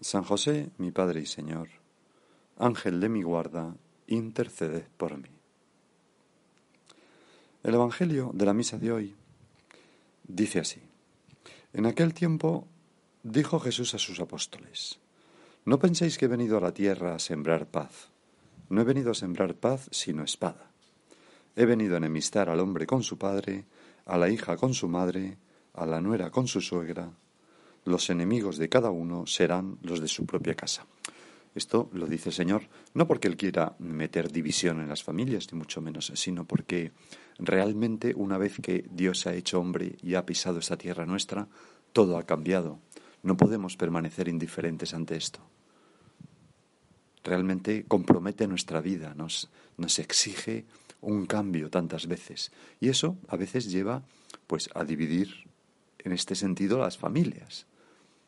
San José, mi Padre y Señor, Ángel de mi guarda, interceded por mí. El Evangelio de la misa de hoy dice así. En aquel tiempo dijo Jesús a sus apóstoles, No penséis que he venido a la tierra a sembrar paz. No he venido a sembrar paz, sino espada. He venido a enemistar al hombre con su padre, a la hija con su madre, a la nuera con su suegra, los enemigos de cada uno serán los de su propia casa. Esto lo dice el Señor no porque Él quiera meter división en las familias, ni mucho menos, sino porque realmente una vez que Dios ha hecho hombre y ha pisado esta tierra nuestra, todo ha cambiado. No podemos permanecer indiferentes ante esto. Realmente compromete nuestra vida, nos, nos exige un cambio tantas veces. Y eso a veces lleva pues a dividir en este sentido las familias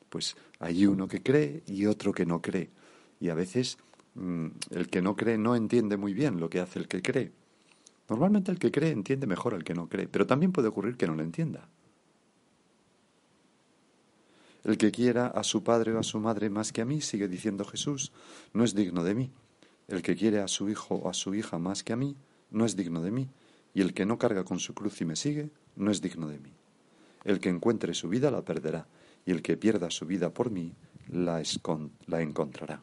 pues hay uno que cree y otro que no cree. Y a veces mm, el que no cree no entiende muy bien lo que hace el que cree. Normalmente el que cree entiende mejor al que no cree, pero también puede ocurrir que no lo entienda. El que quiera a su padre o a su madre más que a mí, sigue diciendo Jesús, no es digno de mí. El que quiere a su hijo o a su hija más que a mí, no es digno de mí. Y el que no carga con su cruz y me sigue, no es digno de mí. El que encuentre su vida la perderá, y el que pierda su vida por mí la, la encontrará.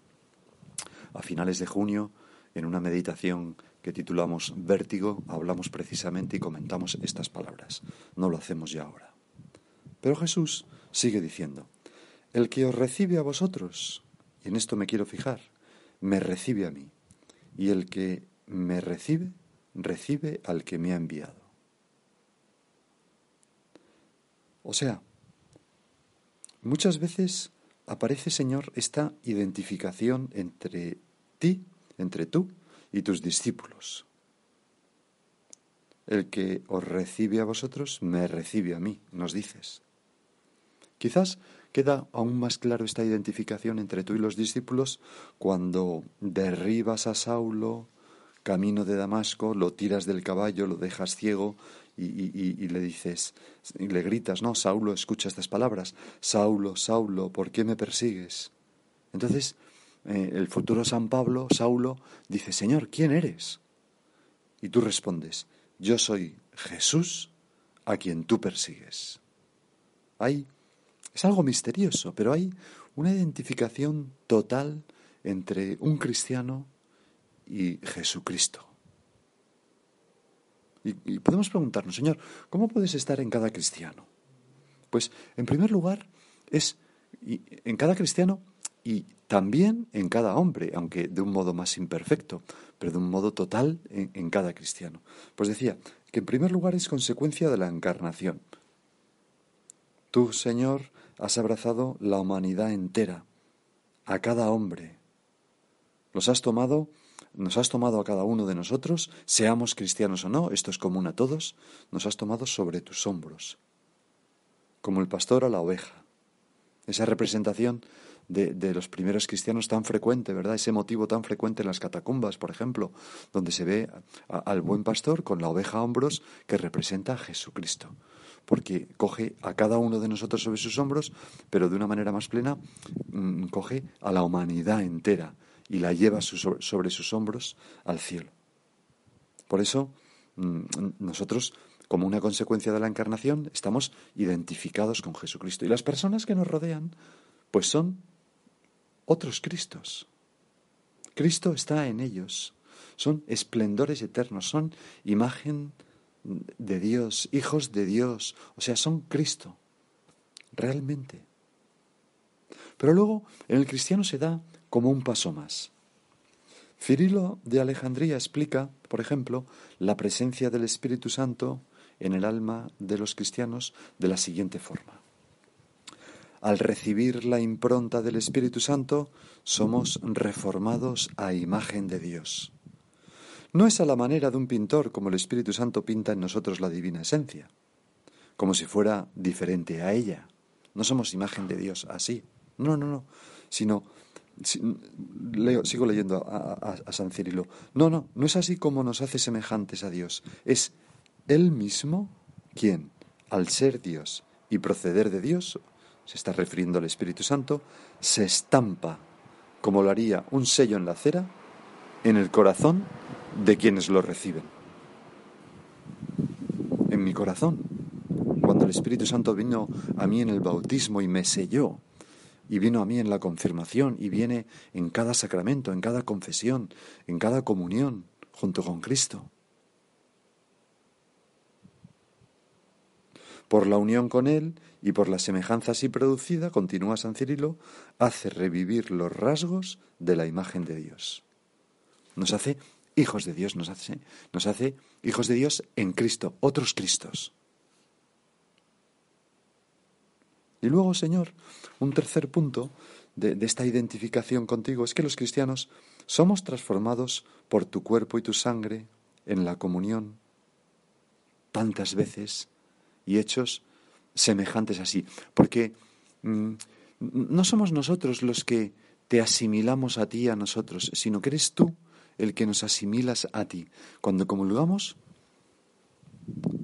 A finales de junio, en una meditación que titulamos Vértigo, hablamos precisamente y comentamos estas palabras. No lo hacemos ya ahora. Pero Jesús sigue diciendo, el que os recibe a vosotros, y en esto me quiero fijar, me recibe a mí, y el que me recibe, recibe al que me ha enviado. O sea, Muchas veces aparece, Señor, esta identificación entre ti, entre tú y tus discípulos. El que os recibe a vosotros, me recibe a mí, nos dices. Quizás queda aún más claro esta identificación entre tú y los discípulos cuando derribas a Saulo camino de Damasco, lo tiras del caballo, lo dejas ciego y, le dices, y le gritas, no, Saulo, escucha estas palabras, Saulo, Saulo, ¿por qué me persigues? Entonces, eh, el futuro San Pablo, Saulo, dice, Señor, ¿quién eres? Y tú respondes, yo soy Jesús a quien tú persigues. Hay, es algo misterioso, pero hay una identificación total entre un cristiano y Jesucristo. Y, podemos preguntarnos, Señor, ¿cómo puedes estar en cada cristiano? Pues, en primer lugar, es en cada cristiano y también en cada hombre, aunque de un modo más imperfecto, pero de un modo total en, en, cada cristiano. Pues decía que en primer lugar es consecuencia de la encarnación. Tú, Señor, has abrazado la humanidad entera, a cada hombre. Los has tomado nos has tomado a cada uno de nosotros, seamos cristianos o no, esto es común a todos, nos has tomado sobre tus hombros, como el pastor a la oveja. Esa representación de, los primeros cristianos tan frecuente, ¿verdad? Ese motivo tan frecuente en las catacumbas, por ejemplo, donde se ve al buen pastor con la oveja a hombros que representa a Jesucristo. Porque coge a cada uno de nosotros sobre sus hombros, pero de una manera más plena, mm, coge a la humanidad entera y la lleva sobre sus hombros al cielo. Por eso, mm, nosotros, como una consecuencia de la encarnación, estamos identificados con Jesucristo. Y las personas que nos rodean, pues son otros Cristos. Cristo está en ellos. Son esplendores eternos, son imagen de Dios, hijos de Dios, o sea, son Cristo, realmente. Pero luego en el cristiano se da como un paso más. Cirilo de Alejandría explica, por ejemplo, la presencia del Espíritu Santo en el alma de los cristianos de la siguiente forma. al recibir la impronta del Espíritu Santo, somos reformados a imagen de Dios. No es a la manera de un pintor como el Espíritu Santo pinta en nosotros la divina esencia, como si fuera diferente a ella. No somos imagen de Dios así. No, no, no. Sino, sigo leyendo a, San Cirilo. No, no, no es así como nos hace semejantes a Dios. Es Él mismo quien, al ser Dios y proceder de Dios, se está refiriendo al Espíritu Santo, se estampa, como lo haría un sello en la cera, en el corazón de quienes lo reciben. En mi corazón, cuando el Espíritu Santo vino a mí en el bautismo y me selló, y vino a mí en la confirmación, y viene en cada sacramento, en cada confesión, en cada comunión, junto con Cristo. Por la unión con Él y por la semejanza así producida, continúa San Cirilo, hace revivir los rasgos de la imagen de Dios. Nos hace hijos de Dios, nos hace, nos hace hijos de Dios en Cristo, otros Cristos. Y luego, Señor, un tercer punto de, esta identificación contigo es que los cristianos somos transformados por tu cuerpo y tu sangre en la comunión tantas veces y hechos semejantes así. Porque mm, no somos nosotros los que te asimilamos a ti, a nosotros, sino que eres tú el que nos asimilas a ti. Cuando comulgamos,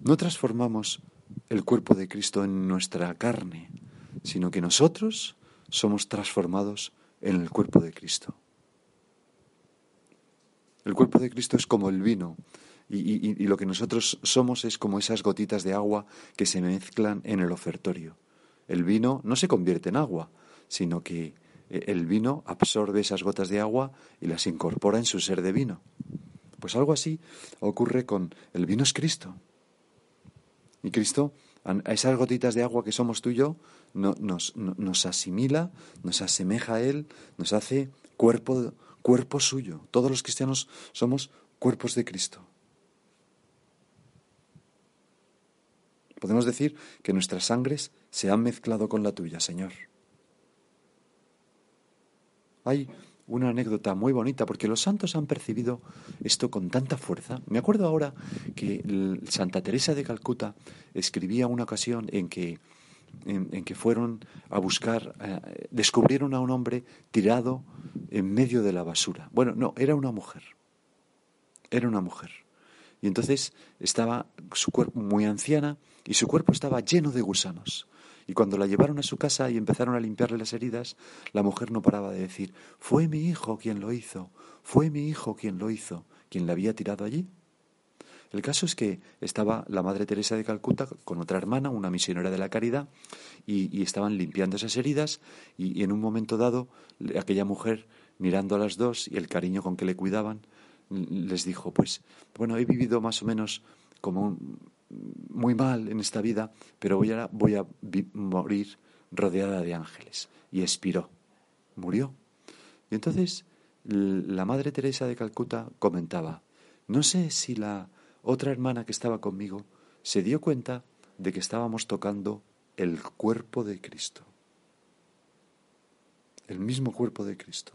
no transformamos el cuerpo de Cristo en nuestra carne, sino que nosotros somos transformados en el cuerpo de Cristo. El cuerpo de Cristo es como el vino y, lo que nosotros somos es como esas gotitas de agua que se mezclan en el ofertorio. El vino no se convierte en agua, sino que eh, el vino absorbe esas gotas de agua y las incorpora en su ser de vino. Pues algo así ocurre con el vino es Cristo. Y Cristo, a esas gotitas de agua que somos tú y yo, nos, nos asimila, nos asemeja a Él, nos hace cuerpo, cuerpo suyo. Todos los cristianos somos cuerpos de Cristo. Podemos decir que nuestras sangres se han mezclado con la tuya, Señor. Hay una anécdota muy bonita porque los santos han percibido esto con tanta fuerza. Me acuerdo ahora que Santa Teresa de Calcuta escribía una ocasión en que, en, que fueron a buscar, eh, descubrieron a un hombre tirado en medio de la basura. Bueno, no, era una mujer. Era una mujer. Y entonces estaba su cuerpo muy anciana y su cuerpo estaba lleno de gusanos. Y cuando la llevaron a su casa y empezaron a limpiarle las heridas, la mujer no paraba de decir, fue mi hijo quien lo hizo, fue mi hijo quien lo hizo, quien la había tirado allí. El caso es que estaba la Madre Teresa de Calcuta con otra hermana, una misionera de la caridad, y, estaban limpiando esas heridas y, y, en un momento dado aquella mujer, mirando a las dos y el cariño con que le cuidaban, les dijo, pues, bueno, he vivido más o menos como muy mal en esta vida, pero voy a, voy a morir rodeada de ángeles. Y expiró, murió. Y entonces la Madre Teresa de Calcuta comentaba, no sé si la otra hermana que estaba conmigo se dio cuenta de que estábamos tocando el cuerpo de Cristo, el mismo cuerpo de Cristo.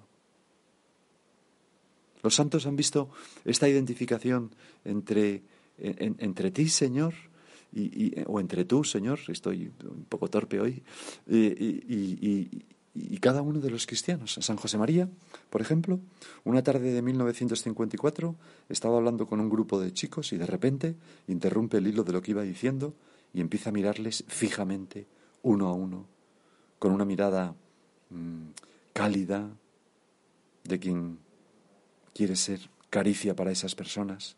Los santos han visto esta identificación entre entre ti, Señor, y, o entre tú, Señor, estoy un poco torpe hoy, y, y, cada uno de los cristianos. San José María, por ejemplo, una tarde de 1954 estaba hablando con un grupo de chicos y de repente interrumpe el hilo de lo que iba diciendo y empieza a mirarles fijamente, uno a uno, con una mirada mm, cálida de quien quiere ser caricia para esas personas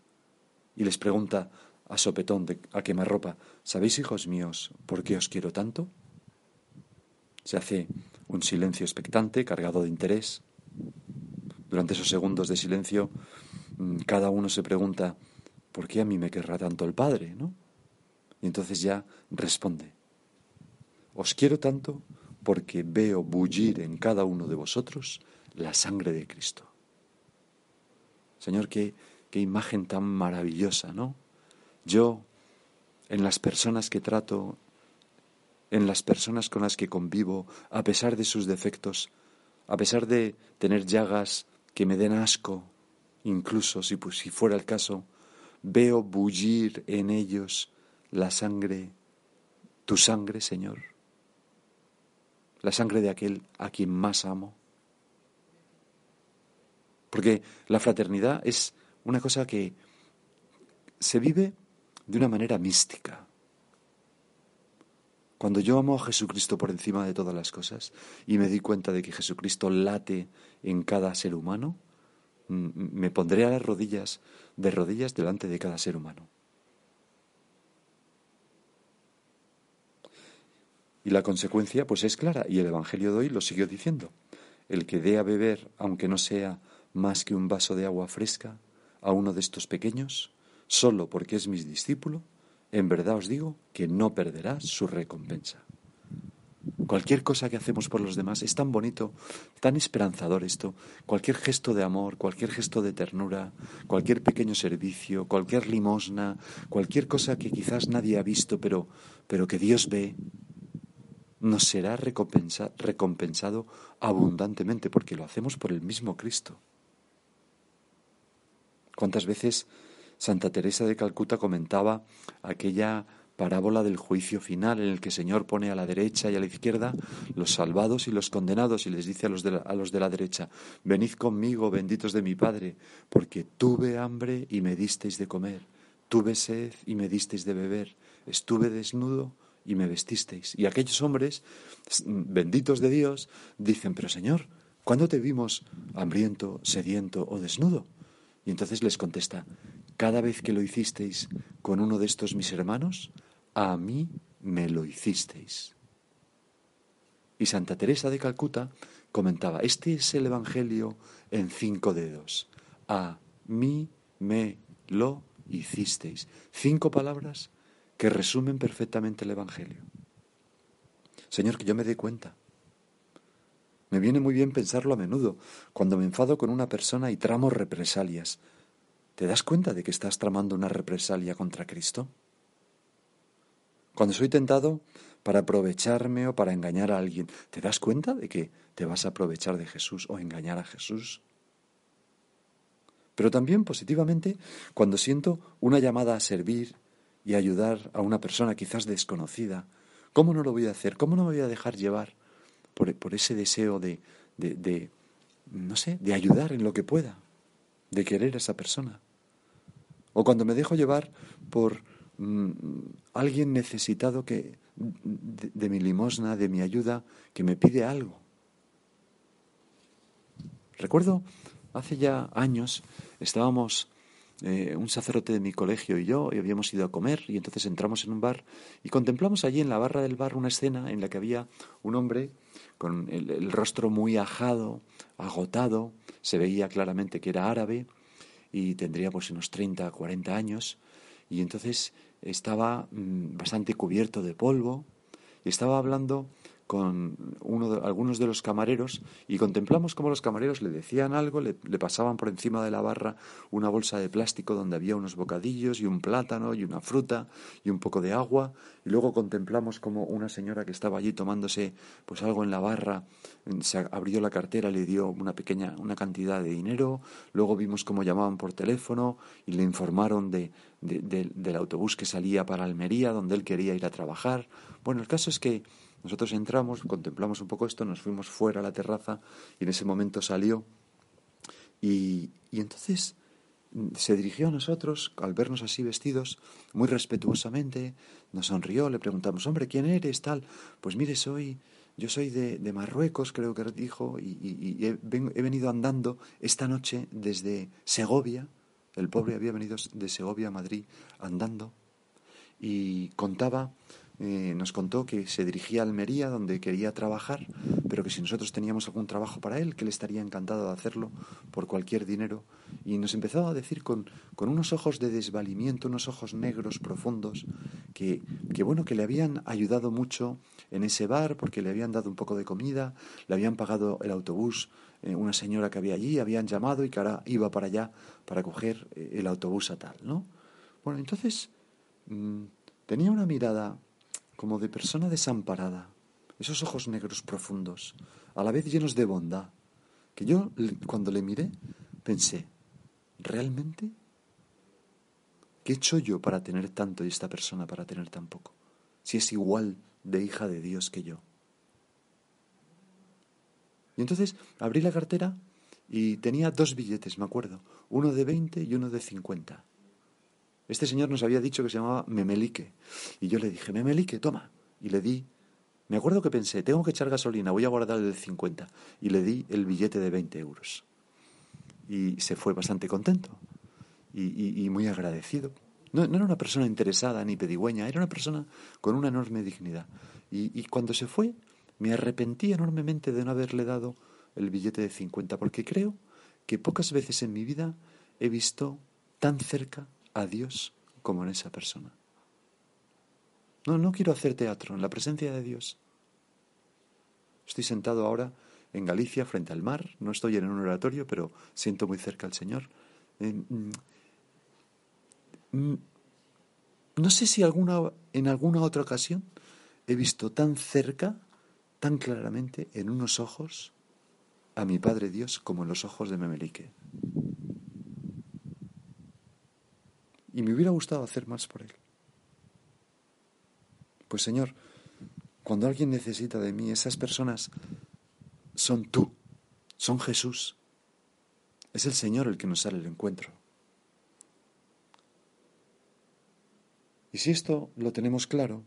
y les pregunta a sopetón de, a quemarropa, ¿sabéis, hijos míos, por qué os quiero tanto? Se hace un silencio expectante, cargado de interés. Durante esos segundos de silencio, mm, cada uno se pregunta, ¿por qué a mí me querrá tanto el Padre? ¿no? Y entonces ya responde, os quiero tanto porque veo bullir en cada uno de vosotros la sangre de Cristo. Señor, que Qué imagen tan maravillosa, ¿no? Yo, en las personas que trato, en las personas con las que convivo, a pesar de sus defectos, a pesar de tener llagas que me den asco, incluso si, pues, si fuera el caso, veo bullir en ellos la sangre, tu sangre, Señor, la sangre de aquel a quien más amo. Porque la fraternidad es una cosa que se vive de una manera mística. Cuando yo amo a Jesucristo por encima de todas las cosas y me di cuenta de que Jesucristo late en cada ser humano, me pondré a las rodillas, de rodillas delante de cada ser humano. Y la consecuencia pues es clara y el Evangelio de hoy lo siguió diciendo. El que dé a beber, aunque no sea más que un vaso de agua fresca, a uno de estos pequeños, solo porque es mi discípulo, en verdad os digo que no perderá su recompensa. Cualquier cosa que hacemos por los demás es tan bonito, tan esperanzador esto. Cualquier gesto de amor, cualquier gesto de ternura, cualquier pequeño servicio, cualquier limosna, cualquier cosa que quizás nadie ha visto, pero, pero que Dios ve, nos será recompensado abundantemente porque lo hacemos por el mismo Cristo. ¿Cuántas veces Santa Teresa de Calcuta comentaba aquella parábola del juicio final en el que el Señor pone a la derecha y a la izquierda los salvados y los condenados y les dice a los de la, a los de la derecha, venid conmigo, benditos de mi Padre, porque tuve hambre y me disteis de comer, tuve sed y me disteis de beber, estuve desnudo y me vestisteis. Y aquellos hombres, benditos de Dios, dicen, pero Señor, ¿cuándo te vimos hambriento, sediento o desnudo? Y entonces les contesta, cada vez que lo hicisteis con uno de estos mis hermanos, a mí me lo hicisteis. Y Santa Teresa de Calcuta comentaba, este es el Evangelio en cinco dedos. A mí me lo hicisteis. Cinco palabras que resumen perfectamente el Evangelio. Señor, que yo me dé cuenta. Me viene muy bien pensarlo a menudo, cuando me enfado con una persona y tramo represalias. ¿Te das cuenta de que estás tramando una represalia contra Cristo? Cuando soy tentado para aprovecharme o para engañar a alguien, ¿te das cuenta de que te vas a aprovechar de Jesús o engañar a Jesús? Pero también positivamente cuando siento una llamada a servir y ayudar a una persona quizás desconocida, ¿cómo no lo voy a hacer? ¿Cómo no me voy a dejar llevar por, ese deseo de, de, no sé, de ayudar en lo que pueda, de querer a esa persona? O cuando me dejo llevar por mm, alguien necesitado que, de, mi limosna, de mi ayuda, que me pide algo. Recuerdo, hace ya años estábamos eh, un sacerdote de mi colegio y yo y habíamos ido a comer y entonces entramos en un bar y contemplamos allí en la barra del bar una escena en la que había un hombre con el, rostro muy ajado, agotado, se veía claramente que era árabe y tendría pues unos 30, 40 años y entonces estaba mm, bastante cubierto de polvo y estaba hablando con uno de, algunos de los camareros y contemplamos cómo los camareros le decían algo, le, pasaban por encima de la barra una bolsa de plástico donde había unos bocadillos y un plátano y una fruta y un poco de agua. Y luego contemplamos como una señora que estaba allí tomándose pues algo en la barra se abrió la cartera le dio una pequeña una cantidad de dinero. Luego vimos cómo llamaban por teléfono y le informaron de, del autobús que salía para Almería donde él quería ir a trabajar. Bueno el caso es que nosotros entramos, contemplamos un poco esto, nos fuimos fuera a la terraza y en ese momento salió. Y, y entonces mm, se dirigió a nosotros, al vernos así vestidos, muy respetuosamente, nos sonrió, le preguntamos, hombre, ¿quién eres? Tal, pues mire, soy, yo soy de, de Marruecos, creo que dijo, y, y, he, he, venido andando esta noche desde Segovia, el pobre había venido de Segovia a Madrid andando, y contaba eh, nos contó que se dirigía a Almería, donde quería trabajar, pero que si nosotros teníamos algún trabajo para él, que él estaría encantado de hacerlo por cualquier dinero. Y nos empezó a decir con, con unos ojos de desvalimiento, unos ojos negros profundos, que, que, bueno, que le habían ayudado mucho en ese bar, porque le habían dado un poco de comida, le habían pagado el autobús eh, una señora que había allí, habían llamado y que ahora iba para allá para coger eh, el autobús a tal, ¿no? Bueno, entonces mm, tenía una mirada como de persona desamparada, esos ojos negros profundos, a la vez llenos de bondad, que yo cuando le miré pensé, ¿realmente? ¿Qué he hecho yo para tener tanto y esta persona para tener tan poco? Si es igual de hija de Dios que yo. Y entonces abrí la cartera y tenía dos billetes, me acuerdo, uno de 20 y uno de 50. Este señor nos había dicho que se llamaba Memelique. Y yo le dije, Memelique, toma. Y le di, me acuerdo que pensé, tengo que echar gasolina, voy a guardar el de 50. Y le di el billete de 20 euros. Y se fue bastante contento y, muy agradecido. No, era una persona interesada ni pedigüeña, era una persona con una enorme dignidad. Y, y cuando se fue, me arrepentí enormemente de no haberle dado el billete de 50, porque creo que pocas veces en mi vida he visto tan cerca a Dios como en esa persona. No, no quiero hacer teatro en la presencia de Dios. Estoy sentado ahora en Galicia frente al mar, no estoy en un oratorio, pero siento muy cerca al Señor. Eh, mm, mm, no sé si alguna, en alguna otra ocasión he visto tan cerca, tan claramente, en unos ojos a mi Padre Dios como en los ojos de Memelique. Y me hubiera gustado hacer más por Él. Pues Señor, cuando alguien necesita de mí, esas personas son tú, son Jesús. Es el Señor el que nos sale el encuentro. Y si esto lo tenemos claro,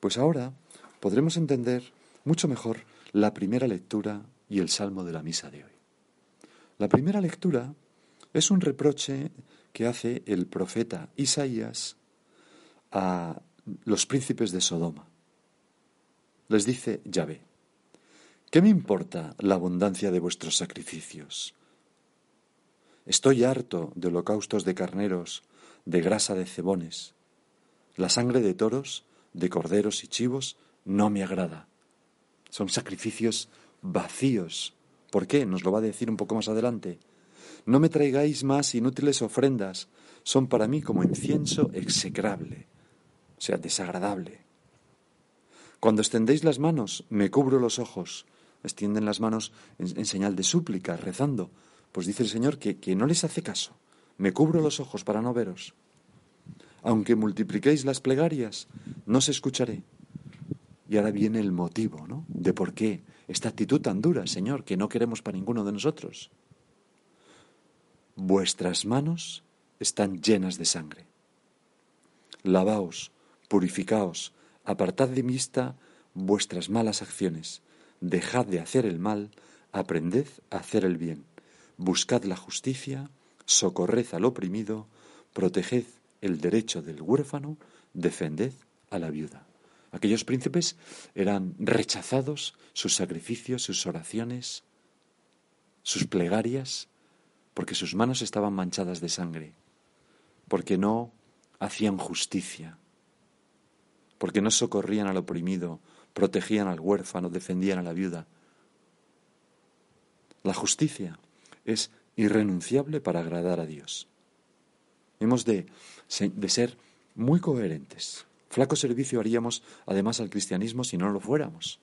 pues ahora podremos entender mucho mejor la primera lectura y el salmo de la misa de hoy. La primera lectura es un reproche que hace el profeta Isaías a los príncipes de Sodoma. Les dice Yahvé, ¿qué me importa la abundancia de vuestros sacrificios? Estoy harto de holocaustos de carneros, de grasa de cebones. La sangre de toros, de corderos y chivos no me agrada. Son sacrificios vacíos. ¿Por qué? Nos lo va a decir un poco más adelante. No me traigáis más inútiles ofrendas, son para mí como incienso execrable, o sea, desagradable. Cuando extendéis las manos, me cubro los ojos. Extienden las manos en, señal de súplica, rezando. Pues dice el Señor que, que no les hace caso. Me cubro los ojos para no veros. Aunque multipliquéis las plegarias, no se escucharé. Y ahora viene el motivo, ¿no? De por qué esta actitud tan dura, Señor, que no queremos para ninguno de nosotros. Vuestras manos están llenas de sangre. Lavaos, purificaos, apartad de vista vuestras malas acciones, dejad de hacer el mal, aprended a hacer el bien, buscad la justicia, socorred al oprimido, proteged el derecho del huérfano, defended a la viuda. Aquellos príncipes eran rechazados, sus sacrificios, sus oraciones, sus plegarias porque sus manos estaban manchadas de sangre, porque no hacían justicia, porque no socorrían al oprimido, protegían al huérfano, defendían a la viuda. La justicia es irrenunciable para agradar a Dios. Hemos de, de ser muy coherentes. Flaco servicio haríamos además al cristianismo si no lo fuéramos.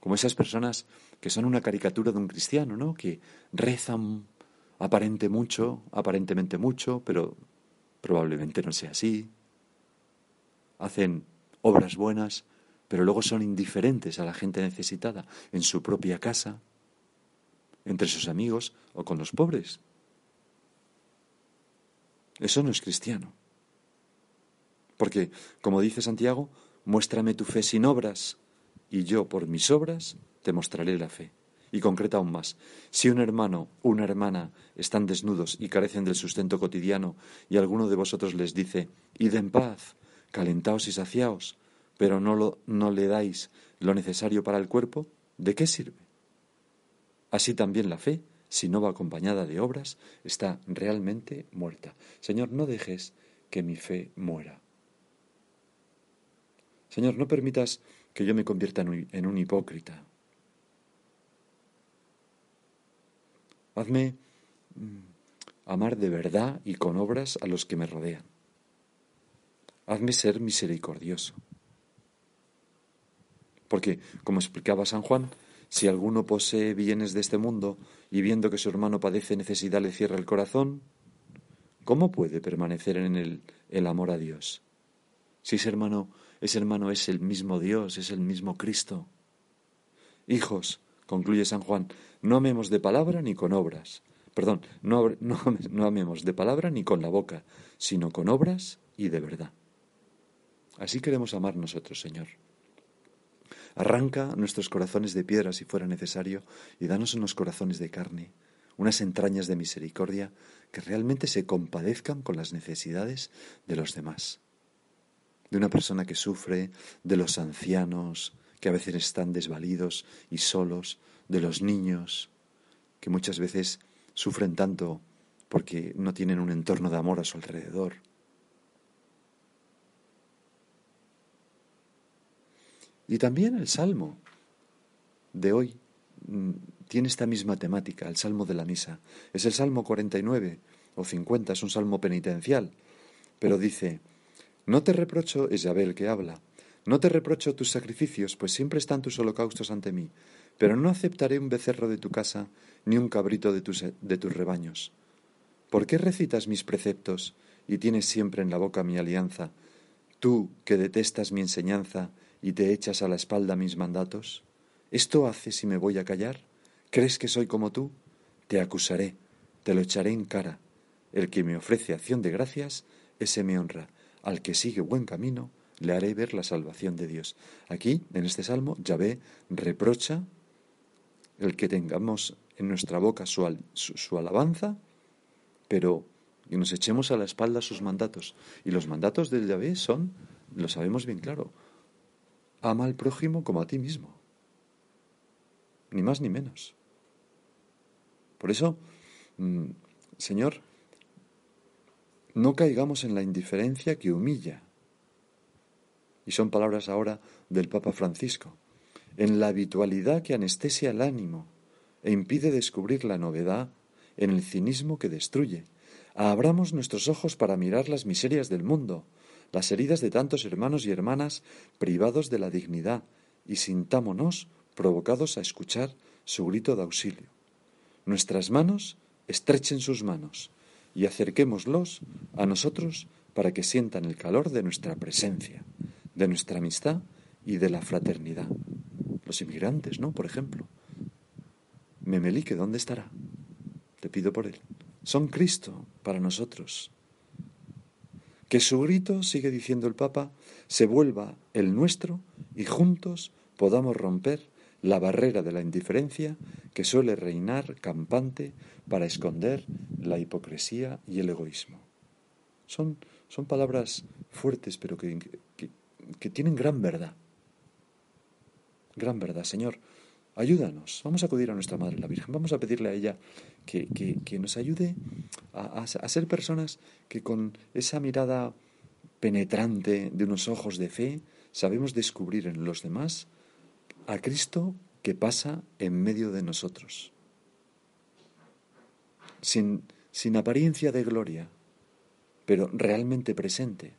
Como esas personas que son una caricatura de un cristiano, ¿no? Que rezan aparente mucho, aparentemente mucho, pero probablemente no sea así. Hacen obras buenas, pero luego son indiferentes a la gente necesitada en su propia casa, entre sus amigos o con los pobres. Eso no es cristiano. Porque, como dice Santiago, muéstrame tu fe sin obras, y yo por mis obras te mostraré la fe. Y concreta aún más, si un hermano una hermana están desnudos y carecen del sustento cotidiano, y alguno de vosotros les dice, id en paz, calentaos y saciaos, pero no, lo, no le dais lo necesario para el cuerpo, ¿de qué sirve? Así también la fe, si no va acompañada de obras, está realmente muerta. Señor, no dejes que mi fe muera. Señor, no permitas que yo me convierta en un hipócrita. Hazme mm, amar de verdad y con obras a los que me rodean. hazme ser misericordioso. Porque, como explicaba San Juan, si alguno posee bienes de este mundo y viendo que su hermano padece necesidad le cierra el corazón, ¿cómo puede permanecer en él el amor a Dios? Si ese hermano, ese hermano es el mismo Dios, es el mismo Cristo. Hijos, concluye San Juan, no amemos de palabra ni con obras. Perdón, no, no, no amemos de palabra ni con la boca, sino con obras y de verdad. Así queremos amar nosotros, Señor. Arranca nuestros corazones de piedra si fuera necesario y danos unos corazones de carne, unas entrañas de misericordia que realmente se compadezcan con las necesidades de los demás. De una persona que sufre, de los ancianos, que a veces están desvalidos y solos, de los niños, que muchas veces sufren tanto porque no tienen un entorno de amor a su alrededor. Y también el Salmo de hoy mm, tiene esta misma temática, el Salmo de la Misa. Es el Salmo 49 o 50, es un salmo penitencial, pero dice, no te reprocho, es Yahvé el que habla, no te reprocho tus sacrificios, pues siempre están tus holocaustos ante mí, pero no aceptaré un becerro de tu casa, ni un cabrito de tus, rebaños. ¿Por qué recitas mis preceptos y tienes siempre en la boca mi alianza, tú que detestas mi enseñanza y te echas a la espalda mis mandatos? ¿Esto hace si me voy a callar? ¿Crees que soy como tú? Te acusaré, te lo echaré en cara. El que me ofrece acción de gracias, ese me honra. Al que sigue buen camino, le haré ver la salvación de Dios. Aquí, en este salmo, Yahvé reprocha el que tengamos en nuestra boca su, alabanza, pero que nos echemos a la espalda sus mandatos. Y los mandatos del Yahvé son, lo sabemos bien claro, ama al prójimo como a ti mismo. Ni más ni menos. Por eso, mm, Señor, no caigamos en la indiferencia que humilla. Y son palabras ahora del Papa Francisco. En la habitualidad que anestesia el ánimo e impide descubrir la novedad en el cinismo que destruye. Abramos nuestros ojos para mirar las miserias del mundo, las heridas de tantos hermanos y hermanas privados de la dignidad, y sintámonos provocados a escuchar su grito de auxilio. Nuestras manos estrechen sus manos y acerquémoslos a nosotros para que sientan el calor de nuestra presencia, de nuestra amistad y de la fraternidad. Los inmigrantes, ¿no? Por ejemplo. Memelique, ¿dónde estará? Te pido por él. Son Cristo para nosotros. Que su grito, sigue diciendo el Papa, se vuelva el nuestro y juntos podamos romper la barrera de la indiferencia que suele reinar campante para esconder la hipocresía y el egoísmo. Son, son palabras fuertes, pero que, que, tienen gran verdad. Gran verdad, Señor. Ayúdanos. Vamos a acudir a nuestra Madre la Virgen. Vamos a pedirle a ella que, que nos ayude a, a, ser personas que con esa mirada penetrante de unos ojos de fe sabemos descubrir en los demás a Cristo que pasa en medio de nosotros, sin, sin apariencia de gloria, pero realmente presente.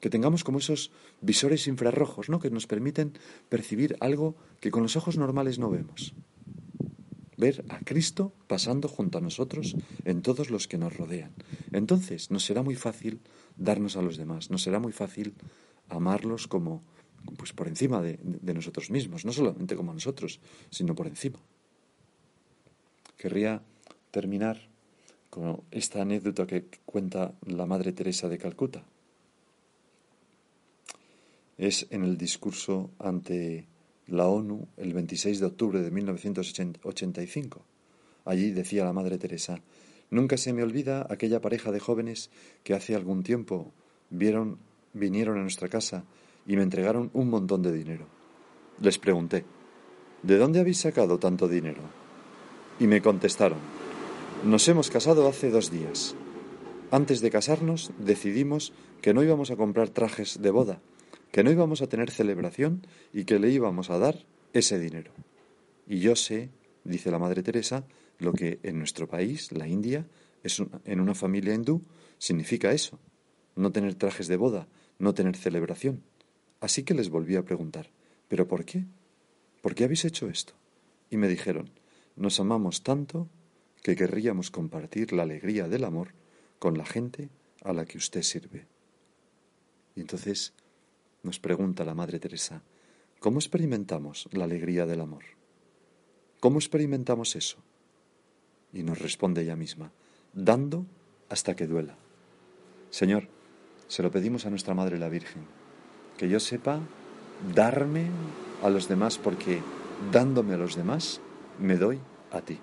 Que tengamos como esos visores infrarrojos, ¿no? Que nos permiten percibir algo que con los ojos normales no vemos. Ver a Cristo pasando junto a nosotros en todos los que nos rodean. Entonces nos será muy fácil darnos a los demás, nos será muy fácil amarlos como, pues por encima de, nosotros mismos, no solamente como nosotros, sino por encima. Querría terminar con esta anécdota que cuenta la Madre Teresa de Calcuta. Es en el discurso ante la ONU el 26 de octubre de 1985. Allí decía la Madre Teresa, Nunca se me olvida aquella pareja de jóvenes que hace algún tiempo vinieron a nuestra casa y me entregaron un montón de dinero. Les pregunté, ¿de dónde habéis sacado tanto dinero? Y me contestaron, nos hemos casado hace dos días. Antes de casarnos decidimos que no íbamos a comprar trajes de boda, que no íbamos a tener celebración y que le íbamos a dar ese dinero. Y yo sé, dice la Madre Teresa, lo que en nuestro país, la India, es en una familia hindú, significa eso. no tener trajes de boda, no tener celebración. Así que les volví a preguntar, ¿pero por qué? ¿Por qué habéis hecho esto? Y me dijeron, nos amamos tanto que querríamos compartir la alegría del amor con la gente a la que usted sirve. Y entonces nos pregunta la Madre Teresa, ¿cómo experimentamos la alegría del amor? ¿Cómo experimentamos eso? Y nos responde ella misma, dando hasta que duela. Señor, se lo pedimos a nuestra Madre la Virgen, que yo sepa darme a los demás porque dándome a los demás me doy a ti.